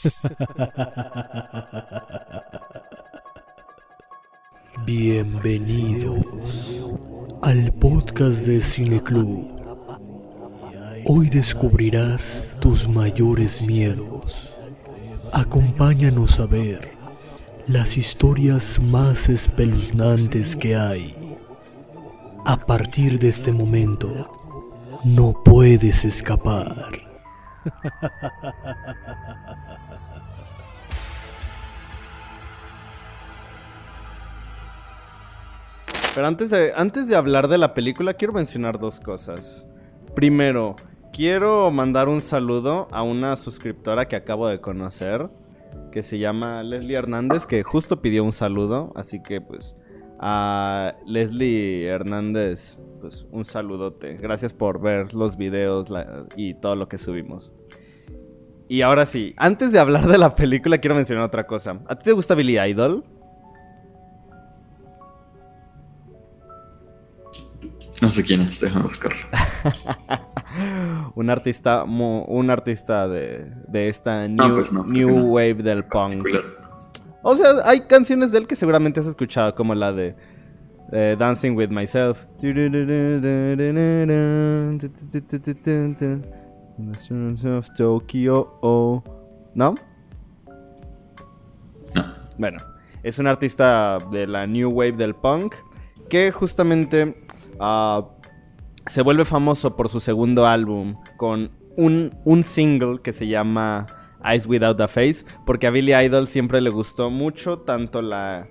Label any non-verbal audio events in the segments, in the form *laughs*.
*laughs* Bienvenidos al podcast de Cineclub. Hoy descubrirás tus mayores miedos. Acompáñanos a ver las historias más espeluznantes que hay. A partir de este momento, no puedes escapar. Pero antes de, antes de hablar de la película, quiero mencionar dos cosas. Primero, quiero mandar un saludo a una suscriptora que acabo de conocer, que se llama Leslie Hernández, que justo pidió un saludo, así que pues a Leslie Hernández, pues un saludote. Gracias por ver los videos y todo lo que subimos. Y ahora sí, antes de hablar de la película, quiero mencionar otra cosa. ¿A ti te gusta Billy Idol? No sé quién es, déjame buscarlo. *laughs* un artista, un artista de, esta new, pues new wave del punk. O sea, hay canciones de él que seguramente has escuchado, como la de Dancing with Myself. Tokyo. ¿No? No. Bueno, es un artista de la new wave del punk que justamente Ah, se vuelve famoso por su segundo álbum con un, un single que se llama Eyes Without a Face, porque a Billy Idol siempre le gustó mucho tanto la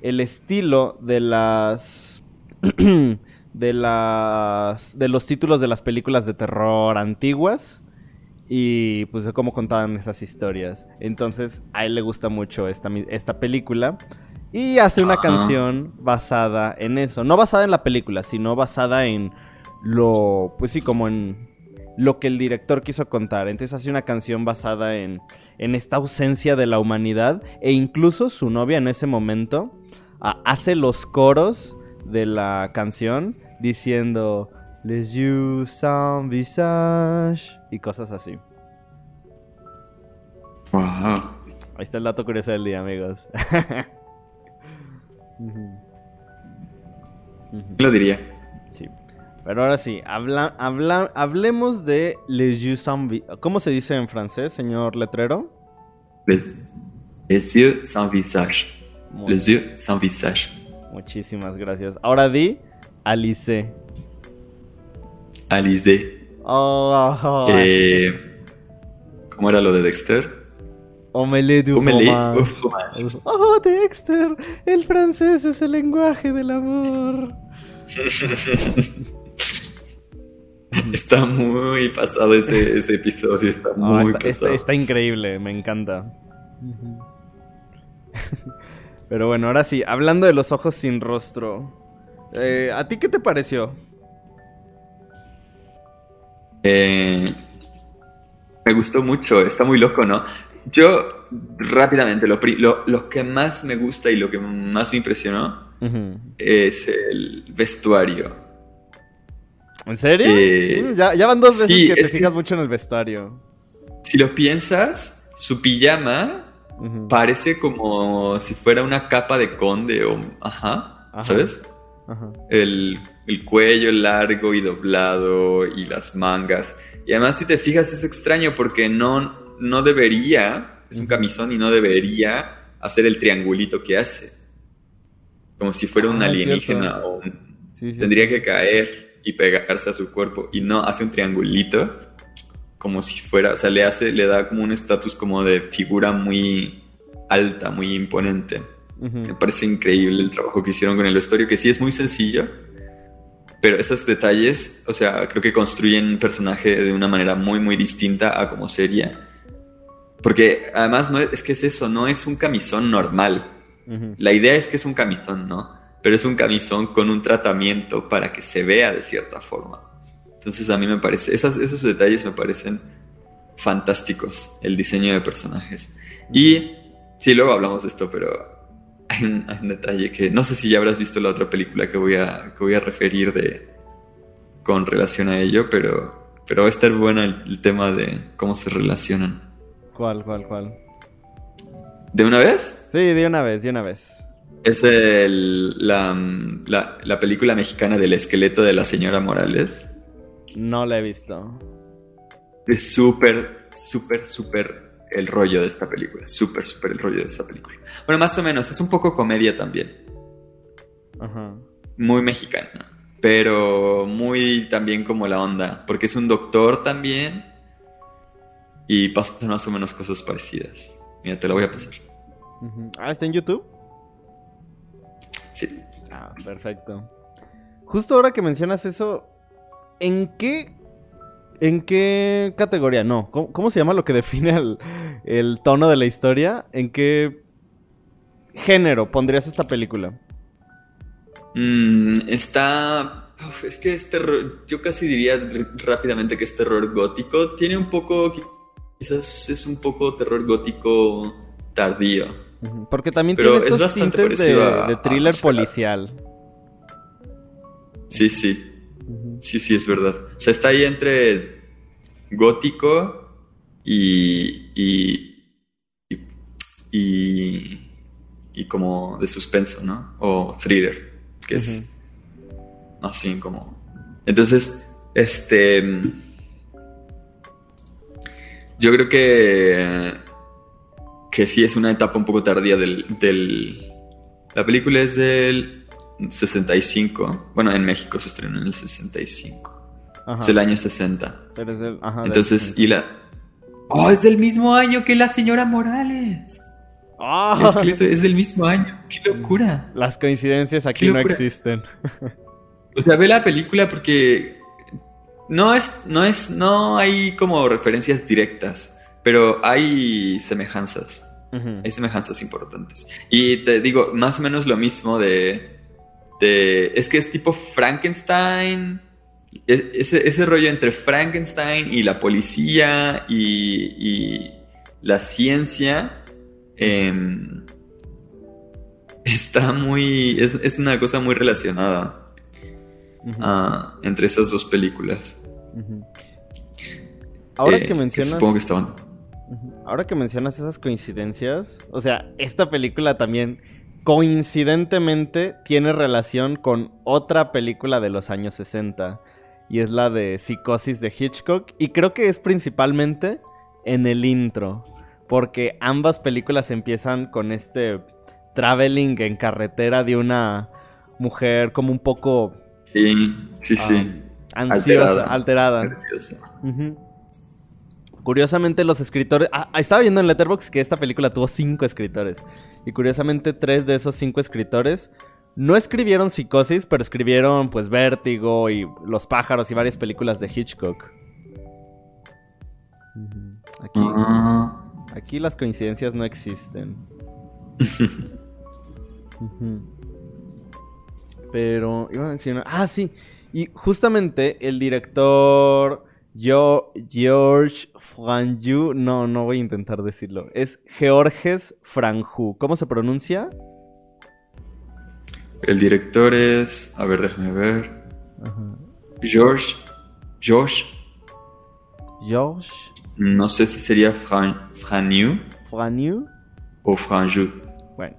el estilo de las *clears throat* de las de los títulos de las películas de terror antiguas y pues de cómo contaban esas historias. Entonces, a él le gusta mucho esta, esta película y hace una canción basada en eso. No basada en la película, sino basada en lo. Pues sí, como en lo que el director quiso contar. Entonces hace una canción basada en, en esta ausencia de la humanidad. E incluso su novia en ese momento ah, hace los coros de la canción diciendo. Les you some visage. Y cosas así. Wow. Ahí está el dato curioso del día, amigos. *laughs* Lo diría. Pero ahora sí, habla, habla, hablemos de Les yeux sans ¿Cómo se dice en francés, señor letrero? Les, yeux sans visage. les yeux sans visage. Muchísimas gracias. Ahora di Alice. Alice. Oh, eh, ¿Cómo era lo de Dexter? Omelette du fromage. Oh, Dexter, el francés es el lenguaje del amor. *laughs* está muy pasado ese, episodio, está muy pasado. Está, increíble, me encanta. *laughs* Pero bueno, ahora sí, hablando de los ojos sin rostro. Eh, ¿A ti qué te pareció? Eh, me gustó mucho, está muy loco, ¿no? Yo, rápidamente, lo, lo, que más me gusta y lo que más me impresionó es el vestuario. ¿En serio? Eh, ya, van dos veces que te fijas mucho en el vestuario. Si lo piensas, su pijama parece como si fuera una capa de conde o... Ajá, ¿sabes? El, el cuello largo y doblado y las mangas. Y además, si te fijas, es extraño porque no no debería, es un camisón y no debería hacer el triangulito que hace. Como si fuera un ah, alienígena o tendría que caer y pegarse a su cuerpo y no hace un triangulito como si fuera, o sea, le hace, le da como un estatus como de figura muy alta, muy imponente. Me parece increíble el trabajo que hicieron con el vestuario, que sí es muy sencillo, pero esos detalles, o sea, creo que construyen un personaje de una manera muy, muy distinta a como sería. Porque además no es, que es eso, no es un camisón normal. La idea es que es un camisón, ¿no? Pero es un camisón con un tratamiento para que se vea de cierta forma. Entonces a mí me parece, esos detalles me parecen fantásticos, el diseño de personajes. Y sí, luego hablamos de esto, pero hay un, detalle que no sé si ya habrás visto la otra película que voy a, que voy a referir de, con relación a ello, pero, pero va a estar bueno el tema de cómo se relacionan. ¿Cuál, cuál, cuál? ¿De una vez? Sí, de una vez, de una vez. Es el, la, la, película mexicana del esqueleto de la señora Morales. No la he visto. Es súper, súper, súper el rollo de esta película. Súper, súper el rollo de esta película. Bueno, más o menos. Es un poco comedia también. Ajá. Muy mexicana. Pero muy también como la onda. Porque es un doctor también. Y pasan más o menos cosas parecidas. Mira, te lo voy a pasar. Ah, ¿está en YouTube? Sí. Ah, perfecto. Justo ahora que mencionas eso, ¿en qué. ¿En qué categoría? No. ¿Cómo, se llama lo que define el, tono de la historia? ¿En qué género pondrías esta película? Mm, está. es que es terror. Yo casi diría rápidamente que es terror gótico. Tiene un poco. Quizás es un poco terror gótico tardío. Porque también tiene estos es tintes de, thriller policial. Sí, sí. Sí, sí, es verdad. O sea, está ahí entre gótico y, y, y, y, como de suspenso, ¿no? O thriller, que es más bien como... Entonces, este... Yo creo que que sí es una etapa un poco tardía del, La película es del 65. Bueno, en México se estrenó en el 65. Es del año 60. Entonces, y la... ¡Oh, es del mismo año que la señora Morales! ¡Oh! Es, del mismo año. ¡Qué locura! Las coincidencias aquí no existen. *laughs* o sea, ve la película porque no es, no es, no hay como referencias directas. Pero hay semejanzas. Hay semejanzas importantes. Y te digo, más o menos lo mismo de. de es que es tipo Frankenstein. E, ese, rollo entre Frankenstein y la policía y, la ciencia. Em, está muy. Es, una cosa muy relacionada ah, entre esas dos películas. Ahora que eh, mencionas. Supongo que estaban. Ahora que mencionas esas coincidencias, o sea, esta película también coincidentemente tiene relación con otra película de los años 60 y es la de Psicosis de Hitchcock y creo que es principalmente en el intro, porque ambas películas empiezan con este traveling en carretera de una mujer como un poco sí, sí, sí. Ah, ansiosa, alterada. Curiosamente los escritores... Ah, estaba viendo en Letterboxd que esta película tuvo cinco escritores. Y curiosamente tres de esos cinco escritores no escribieron Psicosis, pero escribieron pues Vértigo y Los pájaros y varias películas de Hitchcock. Aquí, ah. aquí las coincidencias no existen. *laughs* Pero iba a mencionar... Ah, sí. Y justamente el director yo, George Franju, no, no voy a intentar decirlo. Es Georges Franju. ¿Cómo se pronuncia? El director es. A ver, déjame ver. George. George. George. No sé si sería Fran, Franju. Franju. O Franju. Bueno,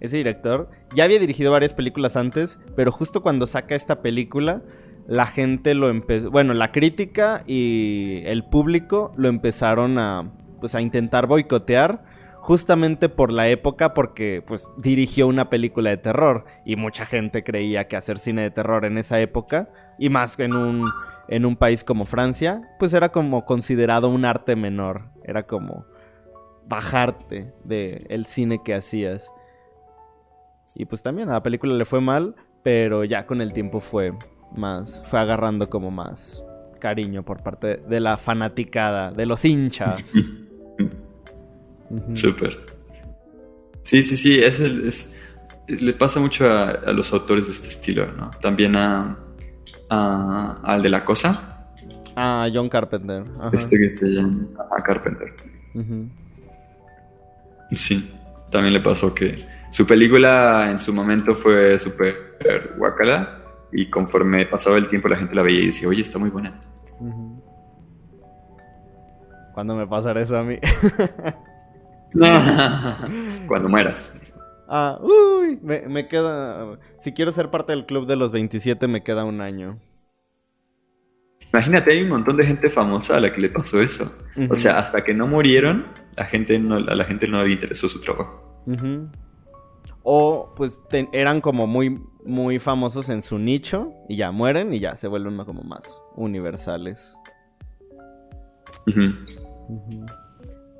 ese director ya había dirigido varias películas antes, pero justo cuando saca esta película la gente lo empezó, bueno, la crítica y el público lo empezaron a, pues, a intentar boicotear justamente por la época porque pues dirigió una película de terror y mucha gente creía que hacer cine de terror en esa época y más en un en un país como Francia, pues era como considerado un arte menor, era como bajarte de el cine que hacías. Y pues también a la película le fue mal, pero ya con el tiempo fue más, fue agarrando como más cariño por parte de la fanaticada, de los hinchas. *laughs* Súper. Sí, sí, sí, es, es, le pasa mucho a, los autores de este estilo, ¿no? También a, al de la cosa. A John Carpenter. Este que se llama a Carpenter. Sí, también le pasó que su película en su momento fue súper guacala y conforme pasaba el tiempo la gente la veía y decía, oye, está muy buena. ¿Cuándo me pasará eso a mí? *laughs* Cuando mueras. Ah, uy, me, queda. Si quiero ser parte del club de los 27, me queda un año. Imagínate, hay un montón de gente famosa a la que le pasó eso. O sea, hasta que no murieron, la gente no, a la gente no le interesó su trabajo. O pues eran como muy, muy famosos en su nicho y ya mueren y ya se vuelven como más universales.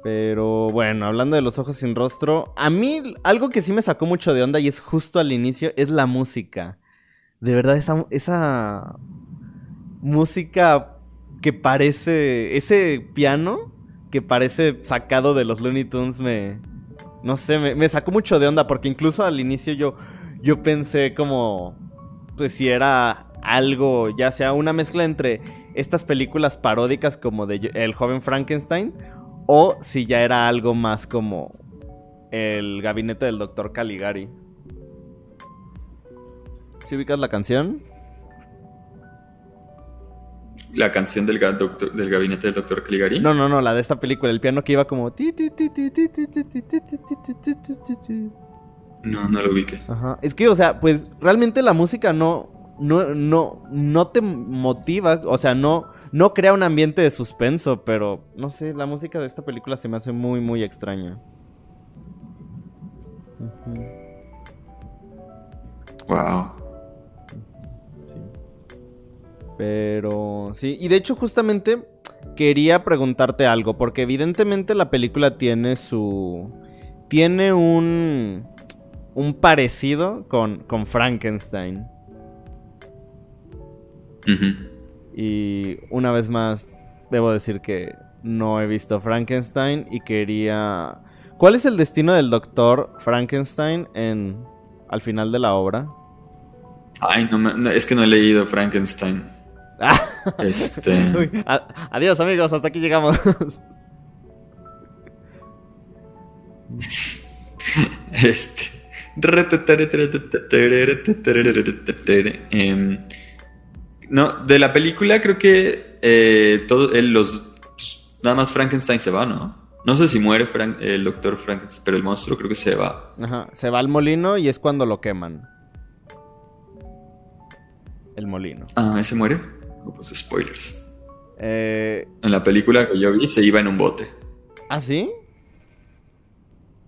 Pero bueno, hablando de los ojos sin rostro, a mí algo que sí me sacó mucho de onda y es justo al inicio es la música. De verdad, esa, esa música que parece, ese piano que parece sacado de los Looney Tunes me, no sé, me, sacó mucho de onda porque incluso al inicio yo, yo pensé como, pues si era algo, ya sea una mezcla entre estas películas paródicas como de El joven Frankenstein o si ya era algo más como el gabinete del doctor Caligari. ¿Sí ubicas la canción? ¿La canción del, del gabinete del doctor Caligari? No, no, no, la de esta película, el piano que iba como... No, no lo ubiqué. Ajá. Es que, o sea, pues realmente la música no... No, no, no te motiva, o sea, no, no crea un ambiente de suspenso, pero no sé, la música de esta película se me hace muy, muy extraña. Wow. Pero sí, y de hecho justamente quería preguntarte algo, porque evidentemente la película tiene su... Tiene un... Un parecido con, con Frankenstein. Y una vez más, debo decir que no he visto Frankenstein y quería... ¿Cuál es el destino del doctor Frankenstein en al final de la obra? Ay, no, es que no he leído Frankenstein. Este... *laughs* adiós amigos, hasta aquí llegamos. *laughs* este... No, de la película creo que eh, todo, los, nada más Frankenstein se va, ¿no? No sé si muere el doctor Frankenstein, pero el monstruo creo que se va. Ajá, se va al molino y es cuando lo queman. El molino. Ah, ¿ese muere? Pues spoilers. Eh... En la película que yo vi se iba en un bote. ¿Ah, sí?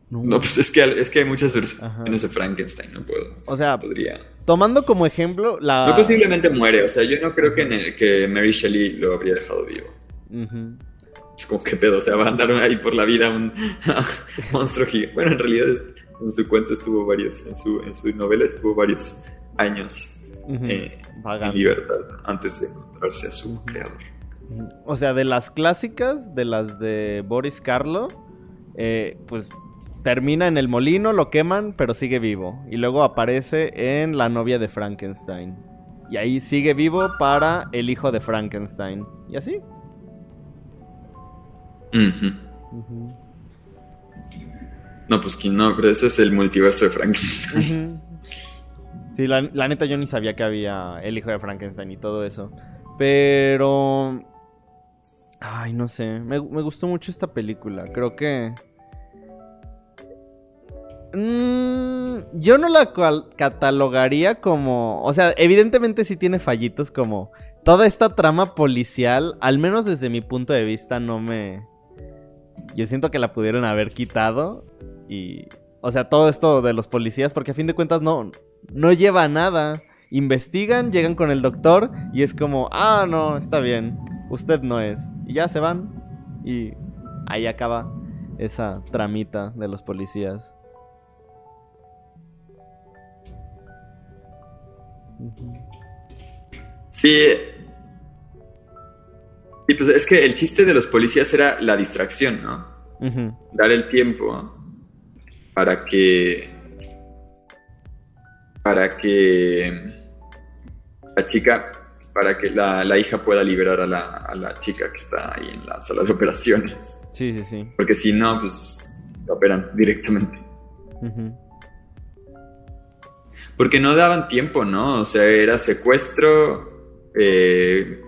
No, pues es que, es que hay muchas versiones de Frankenstein, no puedo. O sea, podría. Tomando como ejemplo la. No posiblemente muere, o sea, yo no creo que, que Mary Shelley lo habría dejado vivo. Es como que pedo, o sea, va a andar ahí por la vida un *laughs* monstruo gigante. Bueno, en realidad en su cuento estuvo varios, en su, en su novela estuvo varios años eh, en libertad antes de encontrarse a su creador. O sea, de las clásicas, de las de Boris Karloff, eh, pues termina en el molino, lo queman, pero sigue vivo. Y luego aparece en La novia de Frankenstein. Y ahí sigue vivo para el hijo de Frankenstein. Y así. No, pues que no, pero ese es el multiverso de Frankenstein. Sí, la, neta yo ni sabía que había el hijo de Frankenstein y todo eso. Pero... Ay, no sé. me gustó mucho esta película. Creo que... Mm, yo no la catalogaría como. O sea, evidentemente sí tiene fallitos como. Toda esta trama policial, al menos desde mi punto de vista, no me. Yo siento que la pudieron haber quitado. Y. O sea, todo esto de los policías, porque a fin de cuentas no, no lleva a nada. Investigan, llegan con el doctor y es como, ah, no, está bien, usted no es. Y ya se van. Y ahí acaba esa tramita de los policías. Sí. Y pues es que el chiste de los policías era la distracción, ¿no? Dar el tiempo para que. Para que. La chica. Para que la, hija pueda liberar a la, chica que está ahí en la sala de operaciones. Sí, sí, sí. Porque si no, pues. Lo operan directamente. Porque no daban tiempo, ¿no? O sea, era secuestro, eh,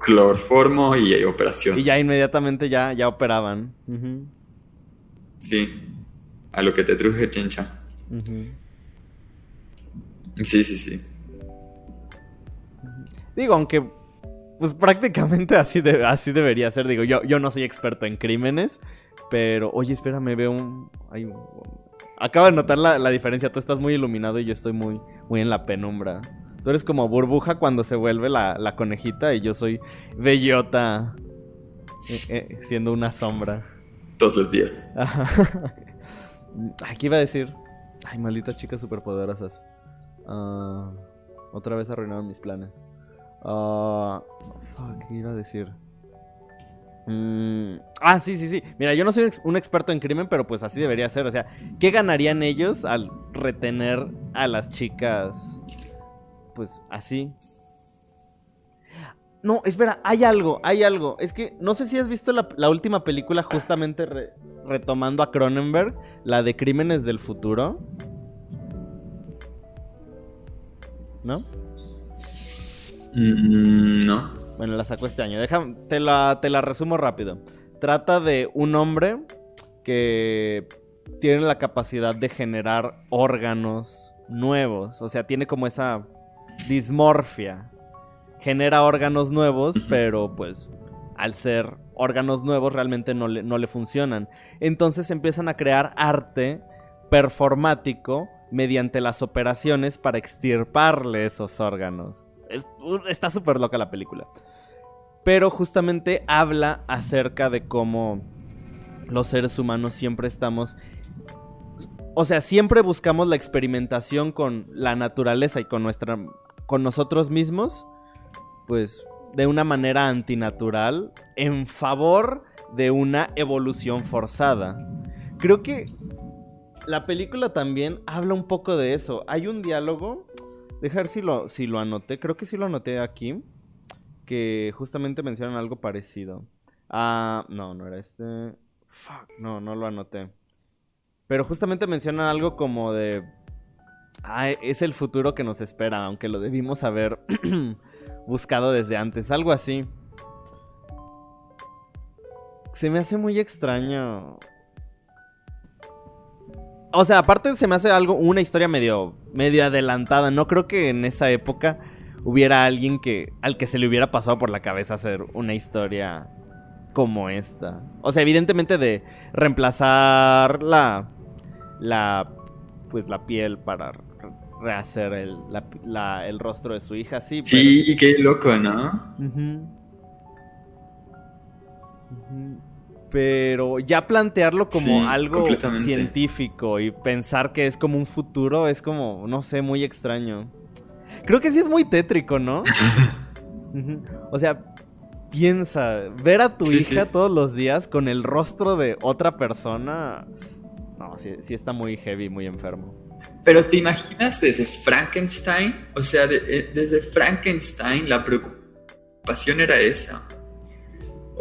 clorformo y operación. Y ya inmediatamente ya, ya operaban. Sí, a lo que te truje Chencha. Sí, sí, sí. Digo, aunque pues prácticamente así, de, así debería ser. Digo, yo, yo no soy experto en crímenes, pero oye, espérame, veo un... Acabo de notar la, diferencia. Tú estás muy iluminado y yo estoy muy, muy en la penumbra. Tú eres como burbuja cuando se vuelve la, conejita y yo soy bellota eh, eh, siendo una sombra. Todos los días. *laughs* Aquí iba a decir. Ay, malditas chicas superpoderosas. Ah, otra vez arruinaron mis planes. Uh, ¿Qué iba a decir? Mm, ah, sí, sí, sí. Mira, yo no soy un experto en crimen, pero pues así debería ser. O sea, ¿qué ganarían ellos al retener a las chicas? Pues así. No, espera, hay algo, hay algo. Es que no sé si has visto la, última película justamente retomando a Cronenberg, la de Crímenes del Futuro. ¿No? Mm, no. Bueno, la sacó este año. te, la, te la resumo rápido. Trata de un hombre que tiene la capacidad de generar órganos nuevos. O sea, tiene como esa dismorfia. Genera órganos nuevos, pero pues al ser órganos nuevos realmente no le, no le funcionan. Entonces empiezan a crear arte performático mediante las operaciones para extirparle esos órganos está súper loca la película. Pero justamente habla acerca de cómo los seres humanos siempre estamos... O sea, siempre buscamos la experimentación con la naturaleza y con nuestra... con nosotros mismos. Pues de una manera antinatural. En favor de una evolución forzada. Creo que la película también habla un poco de eso. Hay un diálogo Dejar si lo, si lo anoté. Creo que sí lo anoté aquí. Que justamente mencionan algo parecido. Ah, no, no era este. Fuck, no, no lo anoté. Pero justamente mencionan algo como de. Ah, es el futuro que nos espera, aunque lo debimos haber *clears throat* buscado desde antes. Algo así. Se me hace muy extraño. O sea, aparte se me hace algo, una historia medio, medio adelantada. No creo que en esa época hubiera alguien que, al que se le hubiera pasado por la cabeza hacer una historia como esta. O sea, evidentemente de reemplazar la, la, pues la piel para rehacer el, el rostro de su hija, sí. Sí, y qué loco, ¿no? Pero ya plantearlo como algo científico y pensar que es como un futuro es como, no sé, muy extraño. Creo que sí es muy tétrico, ¿no? *laughs* o sea, piensa, ver a tu hija todos los días con el rostro de otra persona. No, sí, sí, está muy heavy, muy enfermo. Pero te imaginas desde Frankenstein, o sea, eh, desde Frankenstein la preocupación era esa.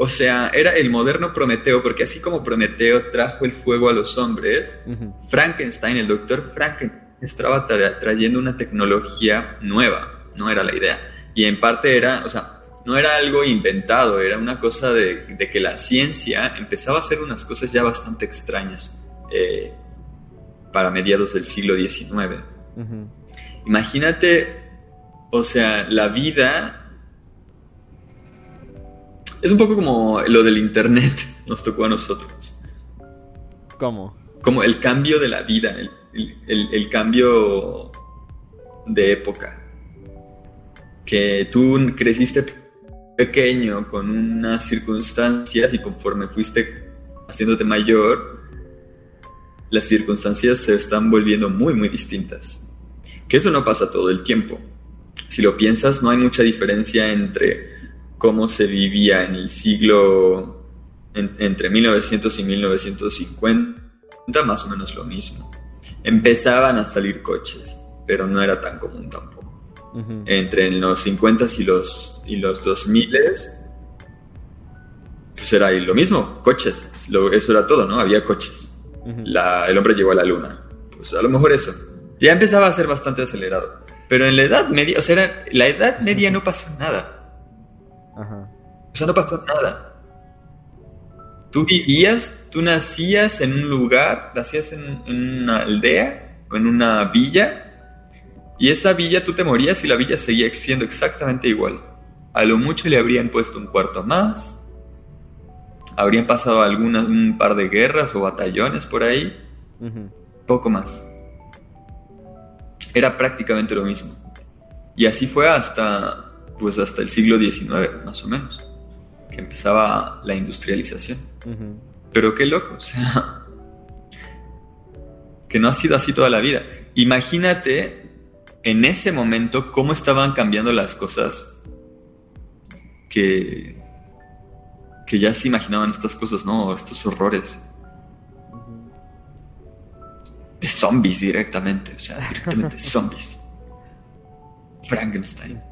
O sea, era el moderno Prometeo, porque así como Prometeo trajo el fuego a los hombres, Frankenstein, el doctor Frankenstein, estaba trayendo una tecnología nueva, no era la idea. Y en parte era, o sea, no era algo inventado, era una cosa de, que la ciencia empezaba a hacer unas cosas ya bastante extrañas eh, para mediados del siglo XIX. Imagínate, o sea, la vida es un poco como lo del internet *laughs* nos tocó a nosotros. ¿Cómo? Como el cambio de la vida, el, cambio de época. Que tú creciste pequeño con unas circunstancias y conforme fuiste haciéndote mayor, las circunstancias se están volviendo muy, muy distintas. Que eso no pasa todo el tiempo. Si lo piensas, no hay mucha diferencia entre cómo se vivía en el siglo entre 1900 y 1950, más o menos lo mismo. Empezaban a salir coches, pero no era tan común tampoco. Entre los 50 y los, y los 2000 pues era lo mismo, coches. eso era todo, ¿no? Había coches. el hombre llegó a la luna. Pues a lo mejor eso. Ya empezaba a ser bastante acelerado. Pero en la Edad Media, o sea, la Edad Media no pasó nada. O sea, no pasó nada. Tú vivías, tú nacías en un lugar, nacías en, una aldea o en una villa, y esa villa tú te morías y la villa seguía siendo exactamente igual. A lo mucho le habrían puesto un cuarto más, habrían pasado algunas, un par de guerras o batallones por ahí, poco más. Era prácticamente lo mismo. Y así fue hasta, pues hasta el siglo XIX, más o menos, que empezaba la industrialización. Pero qué loco, o sea, que no ha sido así toda la vida. Imagínate en ese momento cómo estaban cambiando las cosas que, que ya se imaginaban estas cosas, ¿no? Estos horrores. De zombies directamente, o sea, directamente *laughs* zombies. Frankenstein.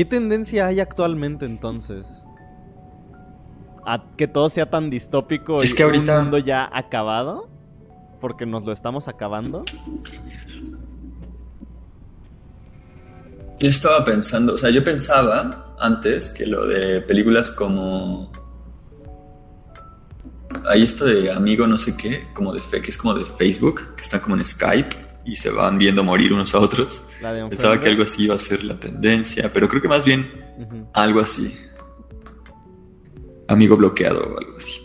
¿Qué tendencia hay actualmente entonces? a que todo sea tan distópico es y que ahorita... un mundo ya acabado, porque nos lo estamos acabando. Yo estaba pensando, o sea, yo pensaba antes que lo de películas como hay esto de amigo no sé qué, como de fe, que es como de Facebook, que está como en Skype y se van viendo morir unos a otros. Pensaba que algo así iba a ser la tendencia, pero creo que más bien algo así amigo bloqueado o algo así.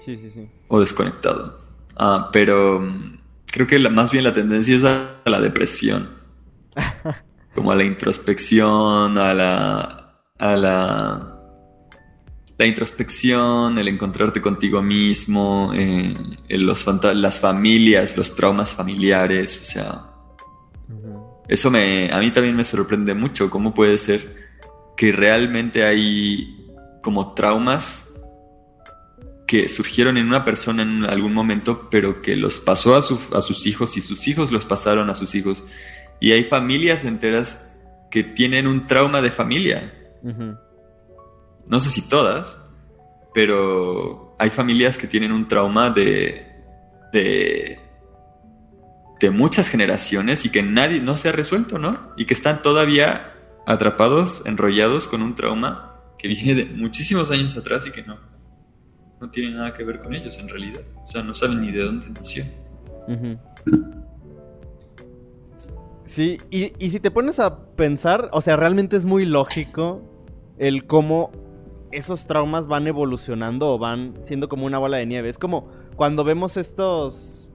Sí, sí, sí. O desconectado. Ah, pero mm, creo que más bien la tendencia es a, la depresión. *laughs* Como a la introspección, a la. a la. La introspección, el encontrarte contigo mismo, eh, los las familias, los traumas familiares, o sea. Eso me, a mí también me sorprende mucho. ¿Cómo puede ser que realmente hay como traumas que surgieron en una persona en algún momento, pero que los pasó a, sus hijos y sus hijos los pasaron a sus hijos. Y hay familias enteras que tienen un trauma de familia. No sé si todas, pero hay familias que tienen un trauma de, de, de muchas generaciones y que nadie no se ha resuelto, ¿no? Y que están todavía atrapados, enrollados con un trauma que viene de muchísimos años atrás y que no, no tiene nada que ver con ellos en realidad. O sea, no saben ni de dónde nació. Sí, y, y si te pones a pensar, o sea, realmente es muy lógico el cómo esos traumas van evolucionando o van siendo como una bola de nieve. Es como cuando vemos estos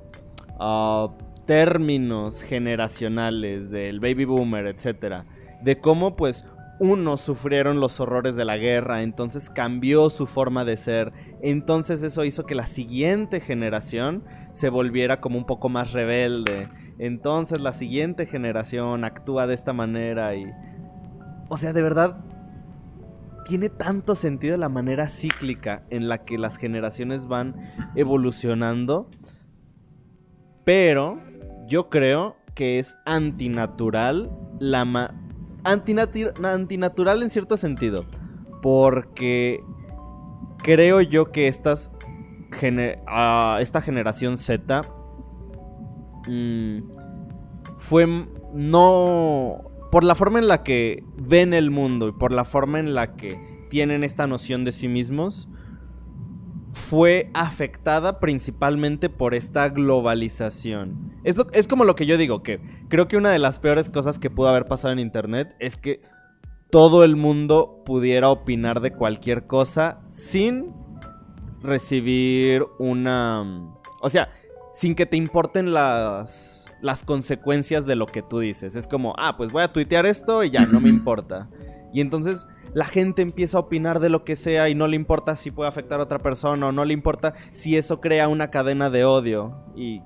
ah, términos generacionales del baby boomer, etcétera, de cómo pues unos sufrieron los horrores de la guerra, entonces cambió su forma de ser, entonces eso hizo que la siguiente generación se volviera como un poco más rebelde, entonces la siguiente generación actúa de esta manera y... O sea, de verdad, tiene tanto sentido la manera cíclica en la que las generaciones van evolucionando, pero yo creo que es antinatural la, antinatural en cierto sentido. Porque creo yo que estas ah, esta generación Z mm, fue no por la forma en la que ven el mundo y por la forma en la que tienen esta noción de sí mismos fue afectada principalmente por esta globalización. Es, es, como lo que yo digo, que creo que una de las peores cosas que pudo haber pasado en Internet es que todo el mundo pudiera opinar de cualquier cosa sin recibir una... O sea, sin que te importen las, las consecuencias de lo que tú dices. Es como, ah, pues voy a tuitear esto y ya, no me importa. Y entonces la gente empieza a opinar de lo que sea y no le importa si puede afectar a otra persona o no le importa si eso crea una cadena de odio. Y.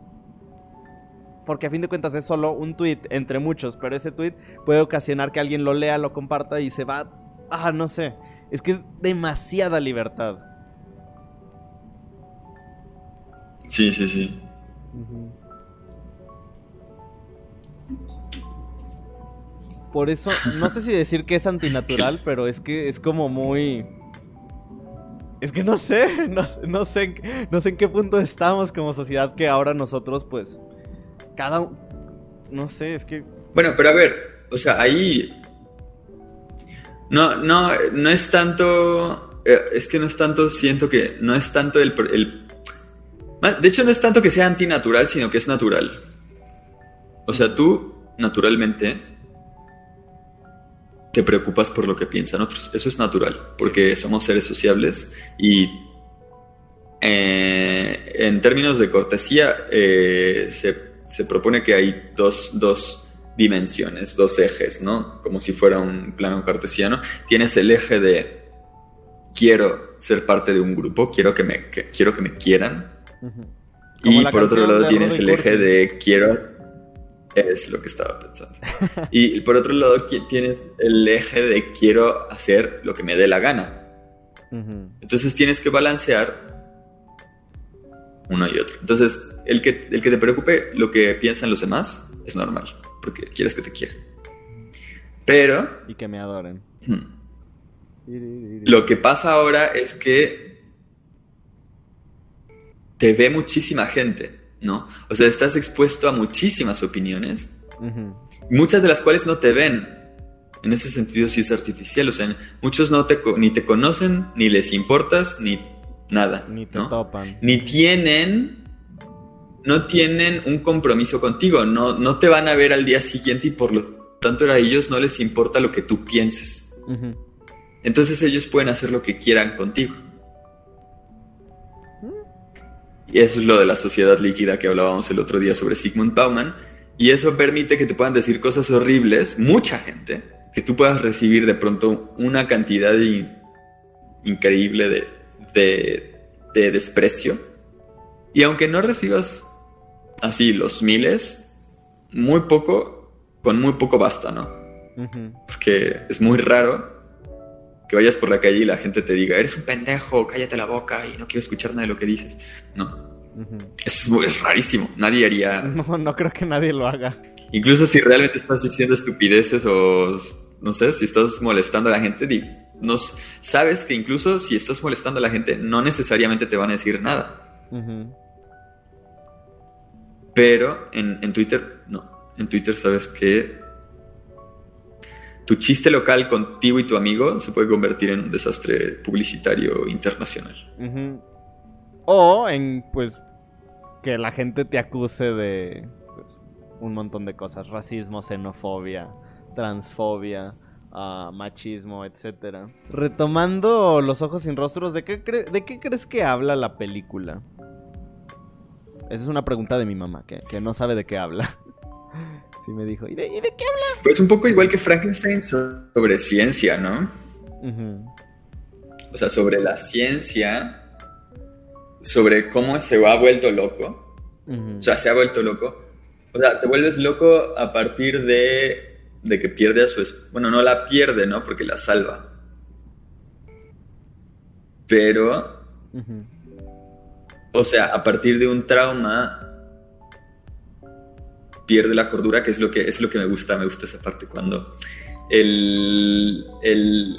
Porque a fin de cuentas es solo un tweet entre muchos, pero ese tweet puede ocasionar que alguien lo lea, lo comparta y se va. Ah, no sé. Es que es demasiada libertad. Sí, sí, sí. Por eso, no sé si decir que es antinatural, pero es que es como muy... Es que no sé, *laughs* no, sé, no sé en qué punto estamos como sociedad que ahora nosotros pues... Cada... No sé, es que... Bueno, pero a ver, o sea, ahí... No, no, no es tanto eh, es que no es tanto, siento que no es tanto el, el... De hecho, no es tanto que sea antinatural, sino que es natural. O sea, tú, naturalmente, te preocupas por lo que piensan otros. Eso es natural, porque somos seres sociables y eh, en términos de cortesía eh, se, propone que hay dos, dos, dimensiones, dos ejes, ¿no? Como si fuera un plano cartesiano. Tienes el eje de quiero ser parte de un grupo, quiero que me, quiero que me quieran. Y por otro lado tienes el eje de quiero es lo que estaba pensando. Y por otro lado, tienes el eje de quiero hacer lo que me dé la gana. Entonces tienes que balancear uno y otro. Entonces, el que, el que te preocupe lo que piensan los demás es normal, porque quieres que te quieran. Pero... Y que me adoren. Lo que pasa ahora es que te ve muchísima gente. ¿No? O sea, estás expuesto a muchísimas opiniones, muchas de las cuales no te ven. En ese sentido sí es artificial, o sea, muchos no te, ni te conocen, ni les importas, ni nada. Ni te topan. Ni tienen, no tienen un compromiso contigo, no, no te van a ver al día siguiente y por lo tanto a ellos no les importa lo que tú pienses. Entonces ellos pueden hacer lo que quieran contigo. Y eso es lo de la sociedad líquida que hablábamos el otro día sobre Sigmund Bauman. Y eso permite que te puedan decir cosas horribles, mucha gente, que tú puedas recibir de pronto una cantidad increíble de, de, desprecio. Y aunque no recibas así los miles, muy poco, con muy poco basta, ¿no? Porque es muy raro que vayas por la calle y la gente te diga, eres un pendejo, cállate la boca y no quiero escuchar nada de lo que dices. No. Eso es, rarísimo. Nadie haría. *laughs* No, no creo que nadie lo haga. Incluso si realmente estás diciendo estupideces o no sé, si estás molestando a la gente, no, sabes que incluso si estás molestando a la gente, no necesariamente te van a decir nada. Pero en, en Twitter, no. En Twitter sabes que tu chiste local contigo y tu amigo se puede convertir en un desastre publicitario internacional. O en, pues, que la gente te acuse de pues, un montón de cosas. Racismo, xenofobia, transfobia, ah, machismo, etc. Retomando Los Ojos sin Rostros, ¿de qué, ¿de qué crees que habla la película? Esa es una pregunta de mi mamá, que, que no sabe de qué habla. *laughs* Sí me dijo, ¿y de, qué habla? Pues un poco igual que Frankenstein sobre ciencia, ¿no? O sea, sobre la ciencia, sobre cómo se ha vuelto loco. O sea, se ha vuelto loco. O sea, te vuelves loco a partir de, de que pierde a su esposa. Bueno, no la pierde, ¿no? Porque la salva. Pero... O sea, a partir de un trauma pierde la cordura, que es lo que, es lo que me gusta, me gusta esa parte cuando el,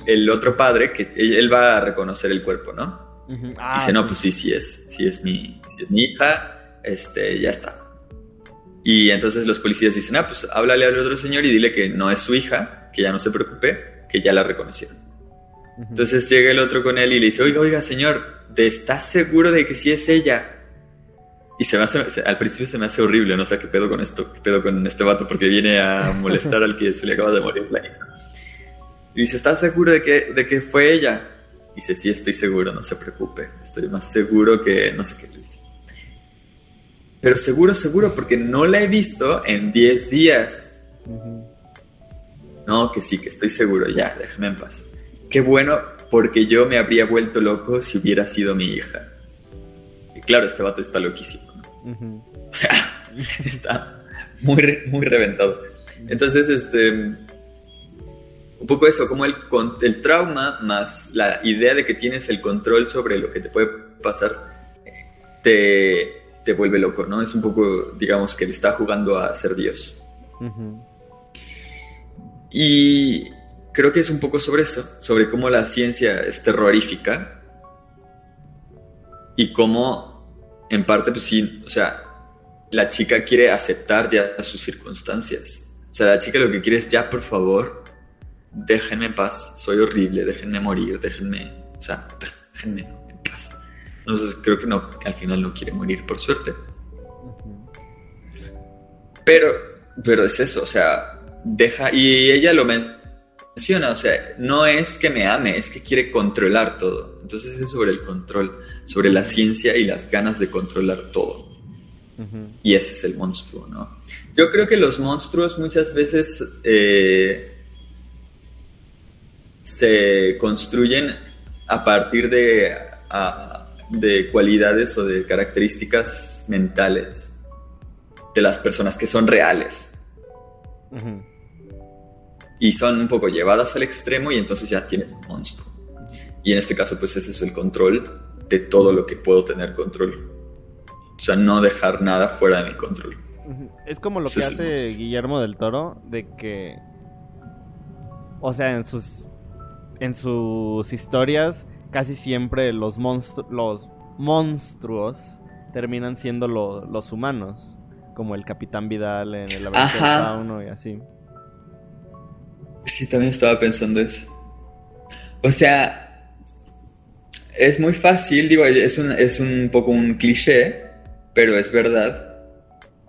el, otro padre, que él va a reconocer el cuerpo, ¿no? Ah, Dice, no, pues sí, sí es, sí es mi, sí es mi hija, este, ya está. Y entonces los policías dicen, ah, pues háblale al otro señor y dile que no es su hija, que ya no se preocupe, que ya la reconocieron. Entonces llega el otro con él y le dice, oiga, oiga, señor, ¿estás seguro de que sí es ella? Y se me hace, al principio se me hace horrible, no sé qué pedo con esto, qué pedo con este vato, porque viene a molestar al que se le acaba de morir la hija. Y dice, ¿estás seguro de que, de que fue ella? Y dice, sí, estoy seguro, no se preocupe. Estoy más seguro que no sé qué le dice. Pero seguro, seguro, porque no la he visto en 10 días. No, que sí, que estoy seguro, ya, déjame en paz. Qué bueno, porque yo me habría vuelto loco si hubiera sido mi hija. Y claro, este vato está loquísimo. O sea, *laughs* está muy, muy reventado. Entonces, este, un poco eso, como el, el trauma más la idea de que tienes el control sobre lo que te puede pasar, te, te vuelve loco, ¿no? Es un poco, digamos, que le está jugando a ser Dios. Y creo que es un poco sobre eso, sobre cómo la ciencia es terrorífica y cómo en parte, pues sí, o sea, la chica quiere aceptar ya sus circunstancias. O sea, la chica lo que quiere es ya, por favor, déjenme paz, soy horrible, déjenme morir, déjenme O sea, déjenme en paz. Creo que no, al final no quiere morir por suerte. Pero, pero es eso, o sea, deja, y ella lo menciona, o sea, no es que me ame, es que quiere controlar todo. Entonces es sobre el control, sobre la ciencia y las ganas de controlar todo. Y ese es el monstruo, ¿no? Yo creo que los monstruos muchas veces eh, se construyen a partir de, de cualidades o de características mentales de las personas que son reales. Y son un poco llevadas al extremo y entonces ya tienes un monstruo. Y en este caso pues ese es el control de todo lo que puedo tener control. O sea, no dejar nada fuera de mi control. Es como lo que hace Guillermo del Toro, de que... O sea, en sus en sus historias casi siempre los, los monstruos terminan siendo los humanos, como el Capitán Vidal en el laberinto del fauno y así. Sí, también estaba pensando eso. O sea, es muy fácil, digo, es un, es un poco un cliché, pero es verdad.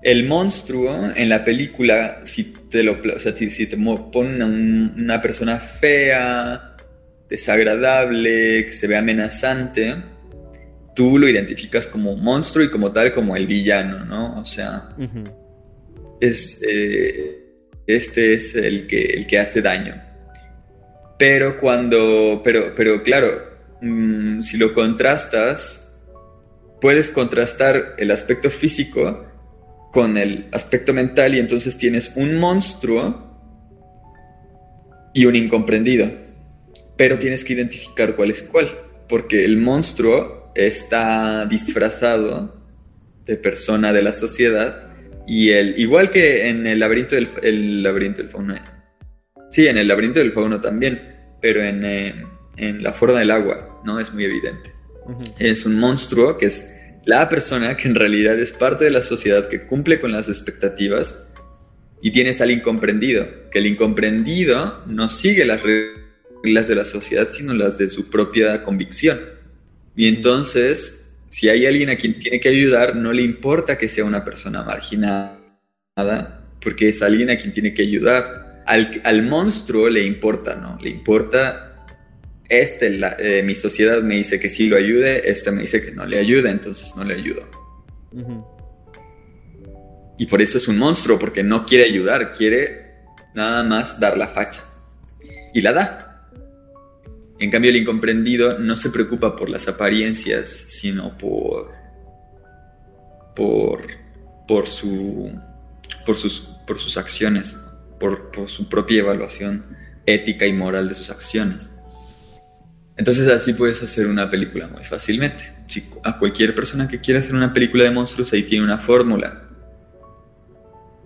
El monstruo en la película, si te lo, o sea, si, te ponen una persona fea, desagradable, que se ve amenazante, tú lo identificas como monstruo y como tal como el villano, ¿no? O sea, es, eh, este es el que, el que hace daño. Pero cuando, pero, pero claro, mm, si lo contrastas, puedes contrastar el aspecto físico con el aspecto mental y entonces tienes un monstruo y un incomprendido. Pero tienes que identificar cuál es cuál, porque el monstruo está disfrazado de persona de la sociedad y el, igual que en el laberinto del, el laberinto del fauno, sí, en el laberinto del fauno también, pero en, eh, en la forma del agua, ¿no? Es muy evidente. Es un monstruo que es la persona que en realidad es parte de la sociedad que cumple con las expectativas y tienes al incomprendido, que el incomprendido no sigue las reglas las de la sociedad, sino las de su propia convicción. Y entonces, si hay alguien a quien tiene que ayudar, no le importa que sea una persona marginada, porque es alguien a quien tiene que ayudar. Al, monstruo le importa, ¿no? Le importa, este, eh, mi sociedad me dice que sí lo ayude, este me dice que no le ayuda, entonces no le ayudo. Y por eso es un monstruo, porque no quiere ayudar, quiere nada más dar la facha. Y la da. En cambio, el incomprendido no se preocupa por las apariencias, sino por. por. por su. por sus, por sus acciones, por, su propia evaluación ética y moral de sus acciones. Entonces así puedes hacer una película muy fácilmente. Si a cualquier persona que quiera hacer una película de monstruos, ahí tiene una fórmula.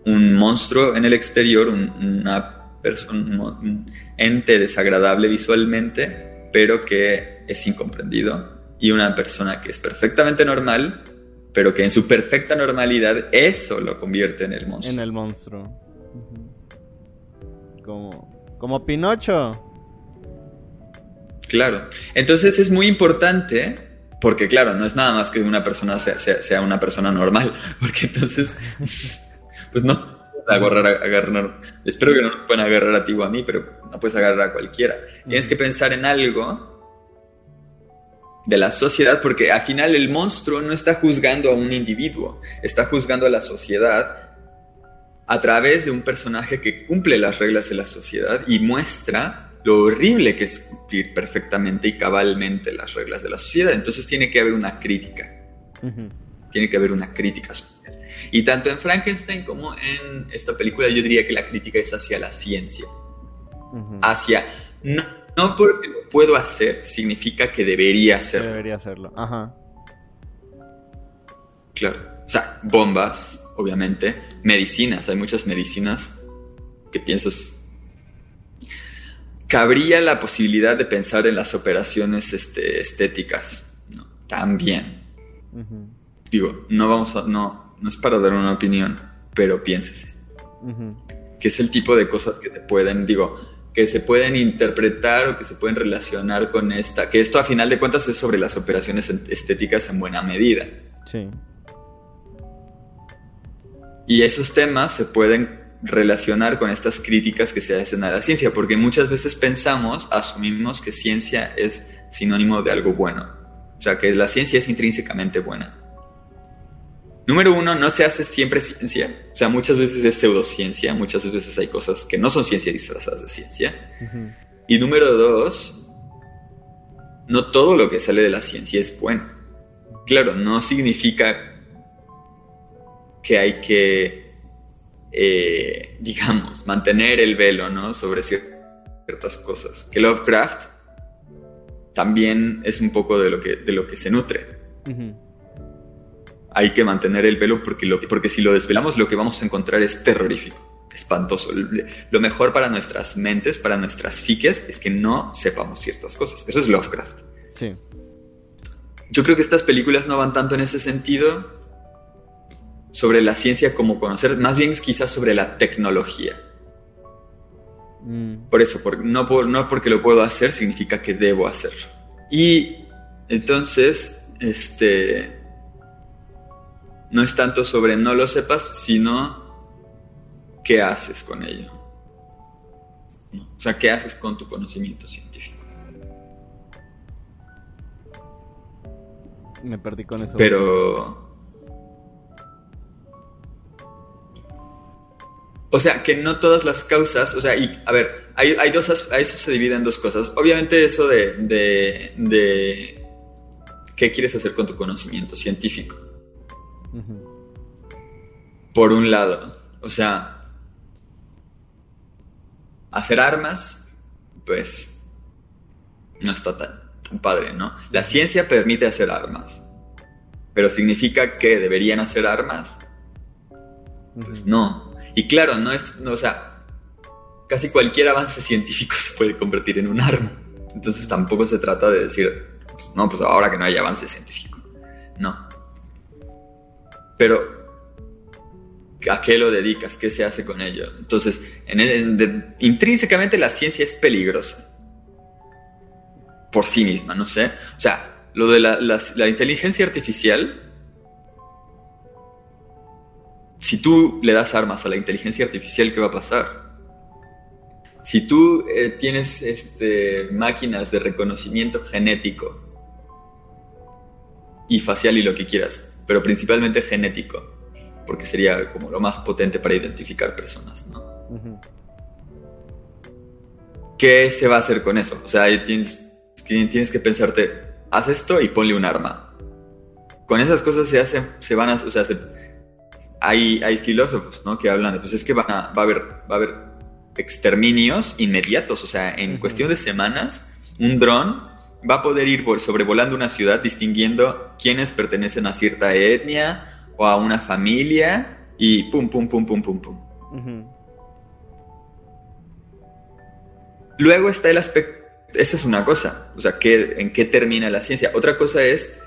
Un monstruo en el exterior, una persona, un ente desagradable visualmente, pero que es incomprendido, y una persona que es perfectamente normal, pero que en su perfecta normalidad eso lo convierte en el monstruo. En el monstruo. Como, como Pinocho. Claro. Entonces es muy importante, porque claro, no es nada más que una persona sea, sea una persona normal, *laughs* porque entonces, *laughs* pues no, agarrar, agarrar, espero que no nos puedan agarrar a ti o a mí, pero no puedes agarrar a cualquiera. Tienes que pensar en algo de la sociedad, porque al final el monstruo no está juzgando a un individuo, está juzgando a la sociedad a través de un personaje que cumple las reglas de la sociedad y muestra lo horrible que es cumplir perfectamente y cabalmente las reglas de la sociedad. Entonces tiene que haber una crítica. Tiene que haber una crítica y tanto en Frankenstein como en esta película yo diría que la crítica es hacia la ciencia. Hacia... No, no porque lo puedo hacer significa que debería hacerlo. Debería hacerlo, ajá. Claro. O sea, bombas, obviamente. Medicinas, hay muchas medicinas que piensas... Cabría la posibilidad de pensar en las operaciones este, estéticas. También. Digo, no vamos a... No, no es para dar una opinión, pero piénsese. Que es el tipo de cosas que se pueden, digo, que se pueden interpretar o que se pueden relacionar con esta, que esto a final de cuentas es sobre las operaciones estéticas en buena medida. Sí. Y esos temas se pueden relacionar con estas críticas que se hacen a la ciencia, porque muchas veces pensamos, asumimos que ciencia es sinónimo de algo bueno, o sea, que la ciencia es intrínsecamente buena. Número uno, no se hace siempre ciencia. O sea, muchas veces es pseudociencia, muchas veces hay cosas que no son ciencia disfrazadas de ciencia. Y número dos, no todo lo que sale de la ciencia es bueno. Claro, no significa que hay que, eh, digamos, mantener el velo, ¿no? Sobre ciertas cosas. Que Lovecraft también es un poco de lo que, de lo que se nutre hay que mantener el velo porque, lo, porque si lo desvelamos lo que vamos a encontrar es terrorífico, espantoso. Lo mejor para nuestras mentes, para nuestras psiques, es que no sepamos ciertas cosas. Eso es Lovecraft. Sí. Yo creo que estas películas no van tanto en ese sentido sobre la ciencia como conocer, más bien quizás sobre la tecnología. Mm. Por eso, no, no porque lo puedo hacer significa que debo hacerlo. Y entonces, este, no es tanto sobre no lo sepas, sino qué haces con ello. O sea, qué haces con tu conocimiento científico. Me perdí con eso. Pero... O sea, que no todas las causas, o sea, y a ver, hay, hay dos, eso se divide en dos cosas. Obviamente eso de, de, de qué quieres hacer con tu conocimiento científico. Por un lado, o sea, hacer armas, pues no está tan, padre, ¿no? La ciencia permite hacer armas, pero ¿significa que deberían hacer armas? Pues no. Y claro, no es, no, o sea, casi cualquier avance científico *laughs* se puede convertir en un arma. Entonces tampoco se trata de decir, pues, no, pues ahora que no hay avance científico. No. Pero, ¿a qué lo dedicas? ¿Qué se hace con ello? Entonces, intrínsecamente la ciencia es peligrosa. Por sí misma, no sé. O sea, lo de la, inteligencia artificial, si tú le das armas a la inteligencia artificial, ¿qué va a pasar? Si tú eh, tienes este, máquinas de reconocimiento genético y facial y lo que quieras, pero principalmente genético, porque sería como lo más potente para identificar personas, ¿no? ¿Qué se va a hacer con eso? O sea, tienes, tienes que pensarte, haz esto y ponle un arma. Con esas cosas se hacen, se van a, o sea, hay, hay filósofos, ¿no? Que hablan de, pues es que va a haber, va a haber exterminios inmediatos, o sea, en cuestión de semanas, un dron va a poder ir sobrevolando una ciudad distinguiendo quiénes pertenecen a cierta etnia o a una familia y pum, pum, pum, pum, pum, pum. Luego está el aspecto, esa es una cosa, o sea, ¿en qué termina la ciencia? Otra cosa es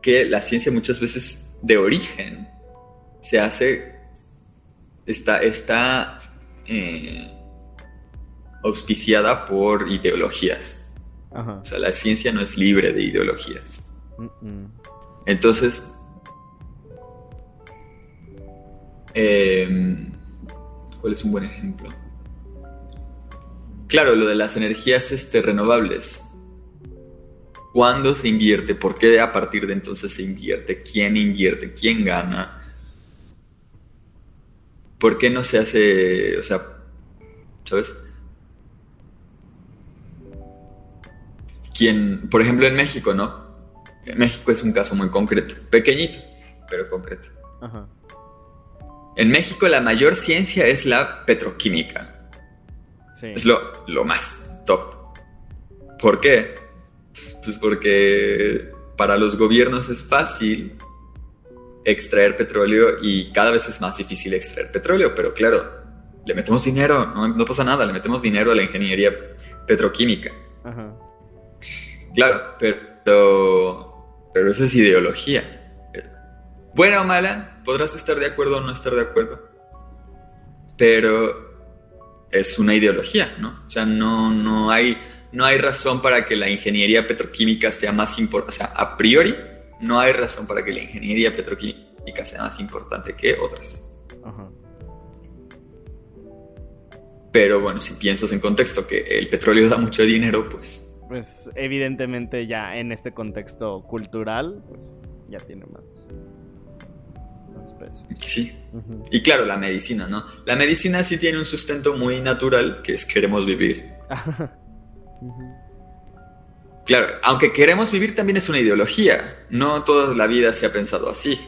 que la ciencia muchas veces de origen se hace, está, está eh, auspiciada por ideologías. O sea, la ciencia no es libre de ideologías. Entonces, em, ¿cuál es un buen ejemplo? Claro, lo de las energías este, renovables. ¿Cuándo se invierte? ¿Por qué a partir de entonces se invierte? ¿Quién invierte? ¿Quién gana? ¿Por qué no se hace, o sea, ¿sabes? quien, por ejemplo, en México, ¿no? México es un caso muy concreto, pequeñito, pero concreto. En México la mayor ciencia es la petroquímica. Es lo, lo más top. ¿Por qué? Pues porque para los gobiernos es fácil extraer petróleo y cada vez es más difícil extraer petróleo, pero claro, le metemos dinero, no, no pasa nada, le metemos dinero a la ingeniería petroquímica. Ajá. Claro, pero, pero eso es ideología. Buena o mala, podrás estar de acuerdo o no estar de acuerdo. Pero es una ideología, ¿no? O sea, no, no, hay, no hay razón para que la ingeniería petroquímica sea más importante, o sea, a priori no hay razón para que la ingeniería petroquímica sea más importante que otras. Pero bueno, si piensas en contexto que el petróleo da mucho dinero, pues... Pues evidentemente ya en este contexto cultural, pues ya tiene más, peso. Sí. Y claro, la medicina, ¿no? La medicina sí tiene un sustento muy natural, que es queremos vivir. *laughs* Claro, aunque queremos vivir también es una ideología. No toda la vida se ha pensado así.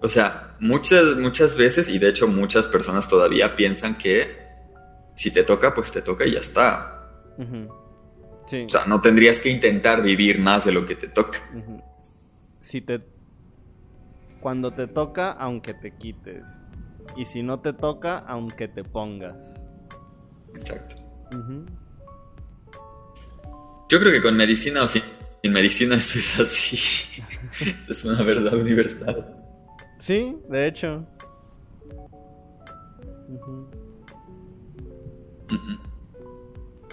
O sea, muchas, muchas veces, y de hecho muchas personas todavía piensan que si te toca, pues te toca y ya está. O sea, no tendrías que intentar vivir más de lo que te toca. Si te. Cuando te toca, aunque te quites. Y si no te toca, aunque te pongas. Exacto. Yo creo que con medicina o sin, medicina *laughs* eso es así. eso es una verdad universal. Sí, de hecho.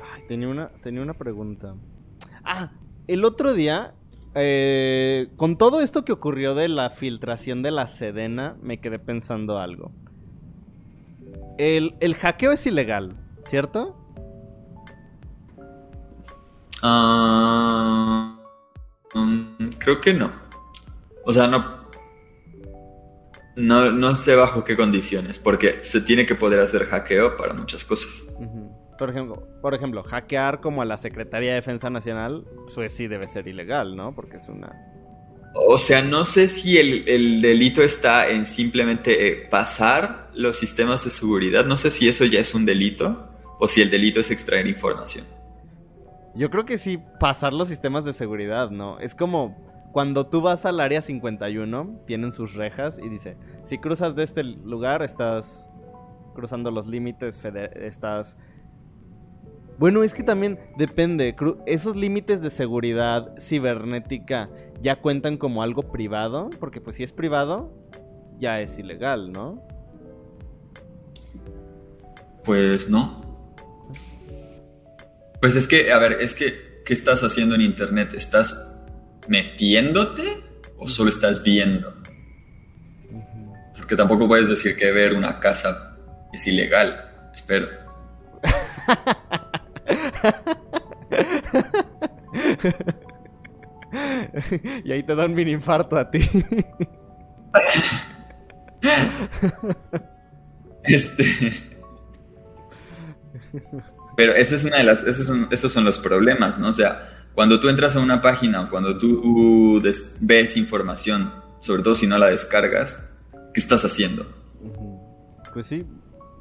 Ay, tenía una, tenía una pregunta. Ah, el otro día, eh, con todo esto que ocurrió de la filtración de la Sedena, me quedé pensando algo. El, el hackeo es ilegal, ¿cierto? Mm, creo que no. O sea, no, no, no sé bajo qué condiciones, porque se tiene que poder hacer hackeo para muchas cosas. Por ejemplo, por ejemplo, hackear como a la Secretaría de Defensa Nacional, pues sí debe ser ilegal, ¿no? Porque es una... O sea, no sé si el, el delito está en simplemente eh, pasar los sistemas de seguridad. No sé si eso ya es un delito o si el delito es extraer información. Yo creo que sí, pasar los sistemas de seguridad, ¿no? Es como cuando tú vas al área 51, tienen sus rejas y dice, si cruzas de este lugar, estás cruzando los límites, estás... Bueno, es que también depende, esos límites de seguridad cibernética ya cuentan como algo privado, porque pues si es privado, ya es ilegal, ¿no? Pues no. Pues es que, a ver, es que, ¿qué estás haciendo en Internet? ¿Estás metiéndote o solo estás viendo? Porque tampoco puedes decir que ver una casa es ilegal. Espero. *laughs* y ahí te da un mini infarto a ti. *laughs* este. Pero eso es una de las, esos son, esos son los problemas, ¿no? O sea, cuando tú entras a una página o cuando tú ves información, sobre todo si no la descargas, ¿qué estás haciendo? Pues sí,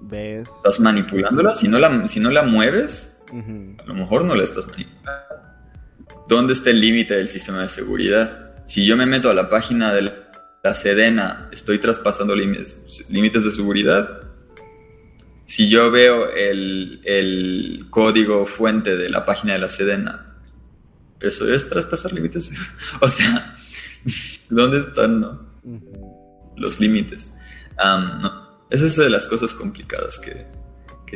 ves. ¿Estás manipulándola? Si no la, si no la mueves, a lo mejor no la estás manipulando. ¿Dónde está el límite del sistema de seguridad? Si yo me meto a la página de la, Sedena, ¿estoy traspasando límites, límites de seguridad? Si yo veo el, código fuente de la página de la Sedena, eso es traspasar límites. *laughs* o sea, *laughs* ¿dónde están los límites? Esa es de las cosas complicadas que,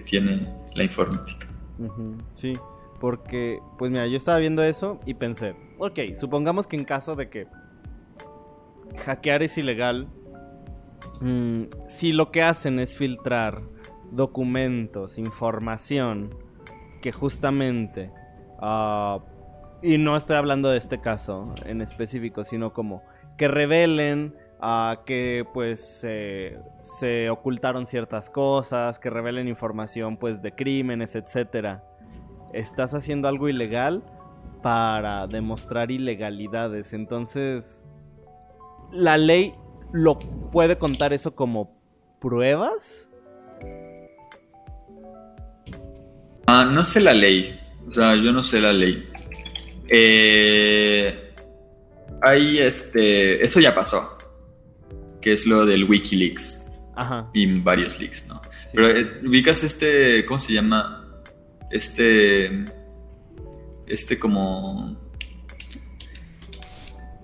tiene la informática. Sí, porque, pues mira, yo estaba viendo eso y pensé, ok, supongamos que en caso de que hackear es ilegal, mm, si lo que hacen es filtrar documentos, información que justamente, ah, y no estoy hablando de este caso en específico, sino como que revelen a que pues se ocultaron ciertas cosas, que revelen información pues de crímenes, etcétera. Estás haciendo algo ilegal para demostrar ilegalidades. Entonces, la ley lo puede contar eso como pruebas Ah, no sé la ley. O sea, yo no sé la ley. Eh, ahí, este. Eso ya pasó. Que es lo del Wikileaks. Ajá. Y varios leaks, ¿no? Pero eh, ubicas este. ¿Cómo se llama? Este. Este como.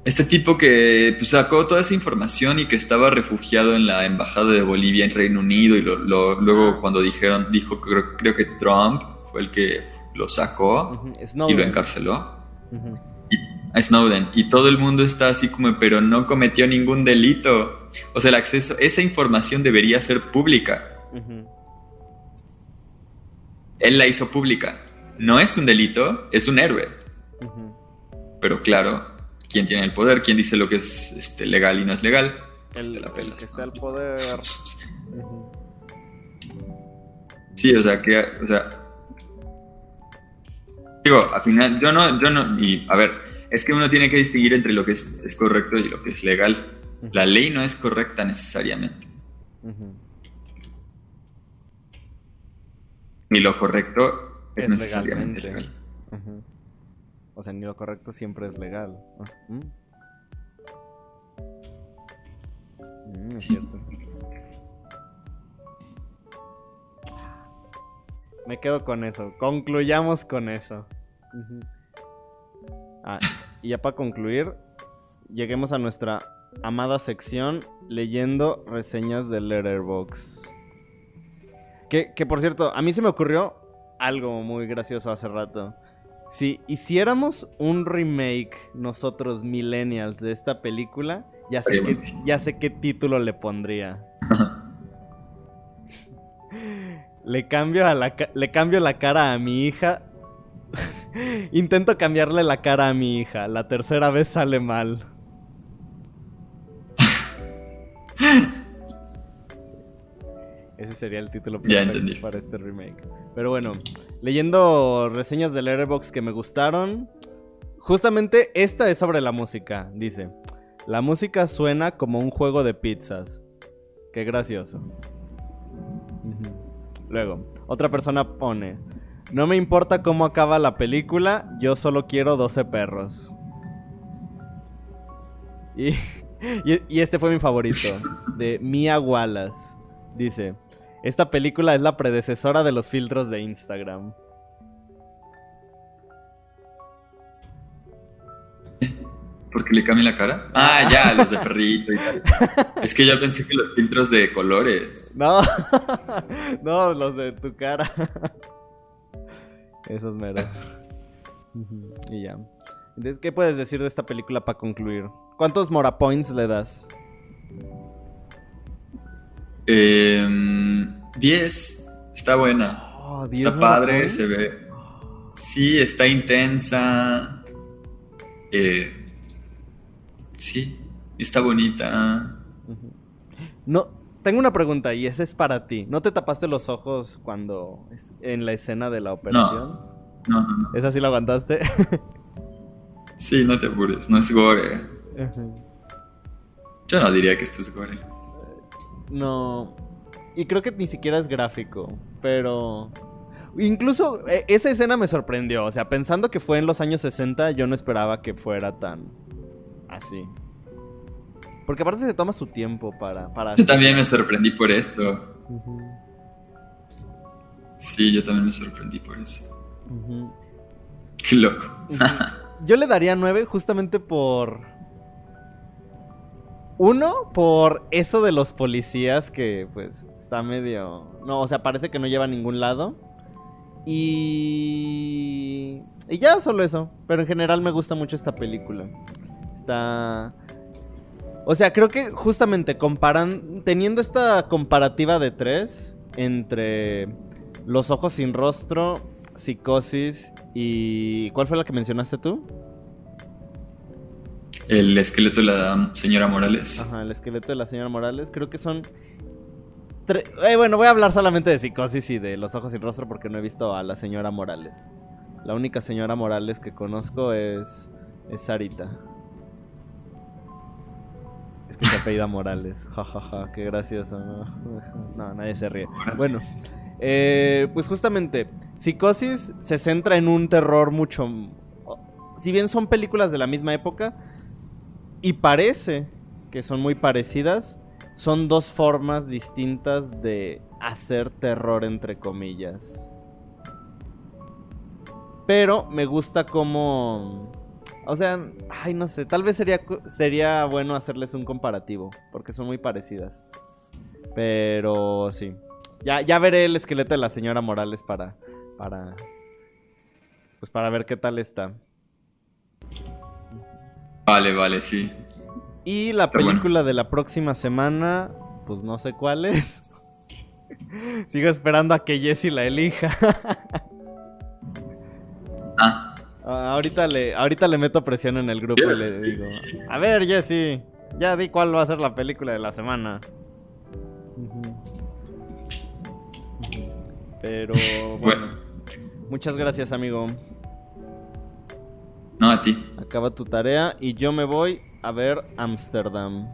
este tipo que pues, sacó toda esa información y que estaba refugiado en la embajada de Bolivia en Reino Unido y luego ah. cuando dijeron, dijo, creo, creo, que Trump fue el que lo sacó y lo encarceló. a Snowden. Y todo el mundo está así como, pero no cometió ningún delito. O sea, el acceso, esa información debería ser pública. Él la hizo pública. No es un delito, es un héroe. Pero claro, quién tiene el poder, quién dice lo que es este, legal y no es legal. Pues el, que está el poder. *laughs* Sí, o sea, que, o sea, digo, al final, yo no, yo no, y a ver, es que uno tiene que distinguir entre lo que es, correcto y lo que es legal. La ley no es correcta necesariamente. Ni lo correcto es, necesariamente legal. O sea, ni lo correcto siempre es legal. Ah, ¿mm? Mm, es cierto. Me quedo con eso. Concluyamos con eso. Ah, y ya para concluir, lleguemos a nuestra amada sección leyendo reseñas de Letterboxd. Que, que por cierto, a mí se me ocurrió algo muy gracioso hace rato. Si hiciéramos un remake nosotros millennials de esta película, ya sé, qué, ya sé qué título le pondría. Le, cambio a la, le cambio la cara a mi hija. *laughs* Intento cambiarle la cara a mi hija. La tercera vez sale mal. Ese sería el título para este remake. Pero bueno, leyendo reseñas del Airbox que me gustaron. Justamente esta es sobre la música. Dice: La música suena como un juego de pizzas. Qué gracioso. Luego, otra persona pone: No me importa cómo acaba la película, yo solo quiero 12 perros. *laughs* Y, este fue mi favorito, de Mia Wallace. Dice, esta película es la predecesora de los filtros de Instagram. ¿Porque le cambia la cara? Ah, ya, los de perrito y tal. *laughs* Es que ya pensé que los filtros de colores. No, *laughs* no, los de tu cara. Esos meros. *laughs* y ya. Entonces, ¿qué puedes decir de esta película para concluir? ¿Cuántos Mora Points le das? Eh, 10. Está buena. Oh, está padre, se ve. Sí, está intensa. Eh, sí, está bonita. No, tengo una pregunta y esa es para ti. ¿No te tapaste los ojos cuando en la escena de la operación? No, no, no. ¿Esa sí la aguantaste? *laughs* sí, no te apures, no es gore. Yo no diría que esto es gore. No. Y creo que ni siquiera es gráfico. Pero. Incluso e, esa escena me sorprendió. O sea, pensando que fue en los años 60, yo no esperaba que fuera tan. Así. Porque aparte se toma su tiempo para. para yo también me sorprendí por eso. Sí, yo también me sorprendí por eso. Qué loco. yo le daría 9 justamente por uno, por eso de los policías que pues está medio... No, o sea, parece que no lleva a ningún lado. Y... Y ya solo eso. Pero en general me gusta mucho esta película. Está... O sea, creo que justamente comparan... Teniendo esta comparativa de tres entre Los Ojos sin Rostro, Psicosis y... ¿Cuál fue la que mencionaste tú? El esqueleto de la señora Morales. Ajá, el esqueleto de la señora Morales. Creo que son. Eh, bueno, voy a hablar solamente de psicosis y de los ojos sin rostro porque no he visto a la señora Morales. La única señora Morales que conozco es. es Sarita. Es que se apellida Morales. *laughs* Jajaja, ja, ja, qué gracioso. No, *laughs* nadie se ríe. Bueno, eh, pues justamente, Psicosis se centra en un terror mucho. Si bien son películas de la misma época, y parece que son muy parecidas. Son dos formas distintas de hacer terror, entre comillas. Pero me gusta cómo... O sea, ay, no sé, tal vez sería, sería bueno hacerles un comparativo, porque son muy parecidas. Pero sí. Ya, ya veré el esqueleto de la señora Morales para, para, pues para ver qué tal está. Vale, vale, sí. Y la película de la próxima semana, pues no sé cuál es. *laughs* Sigo esperando a que Jessie la elija. *laughs* ah. Ah. ahorita, le, ahorita le meto presión en el grupo y le digo, a ver Jessie, ya di cuál va a ser la película de la semana. Pero bueno, muchas gracias amigo. No, a ti. Acaba tu tarea y yo me voy a ver Ámsterdam.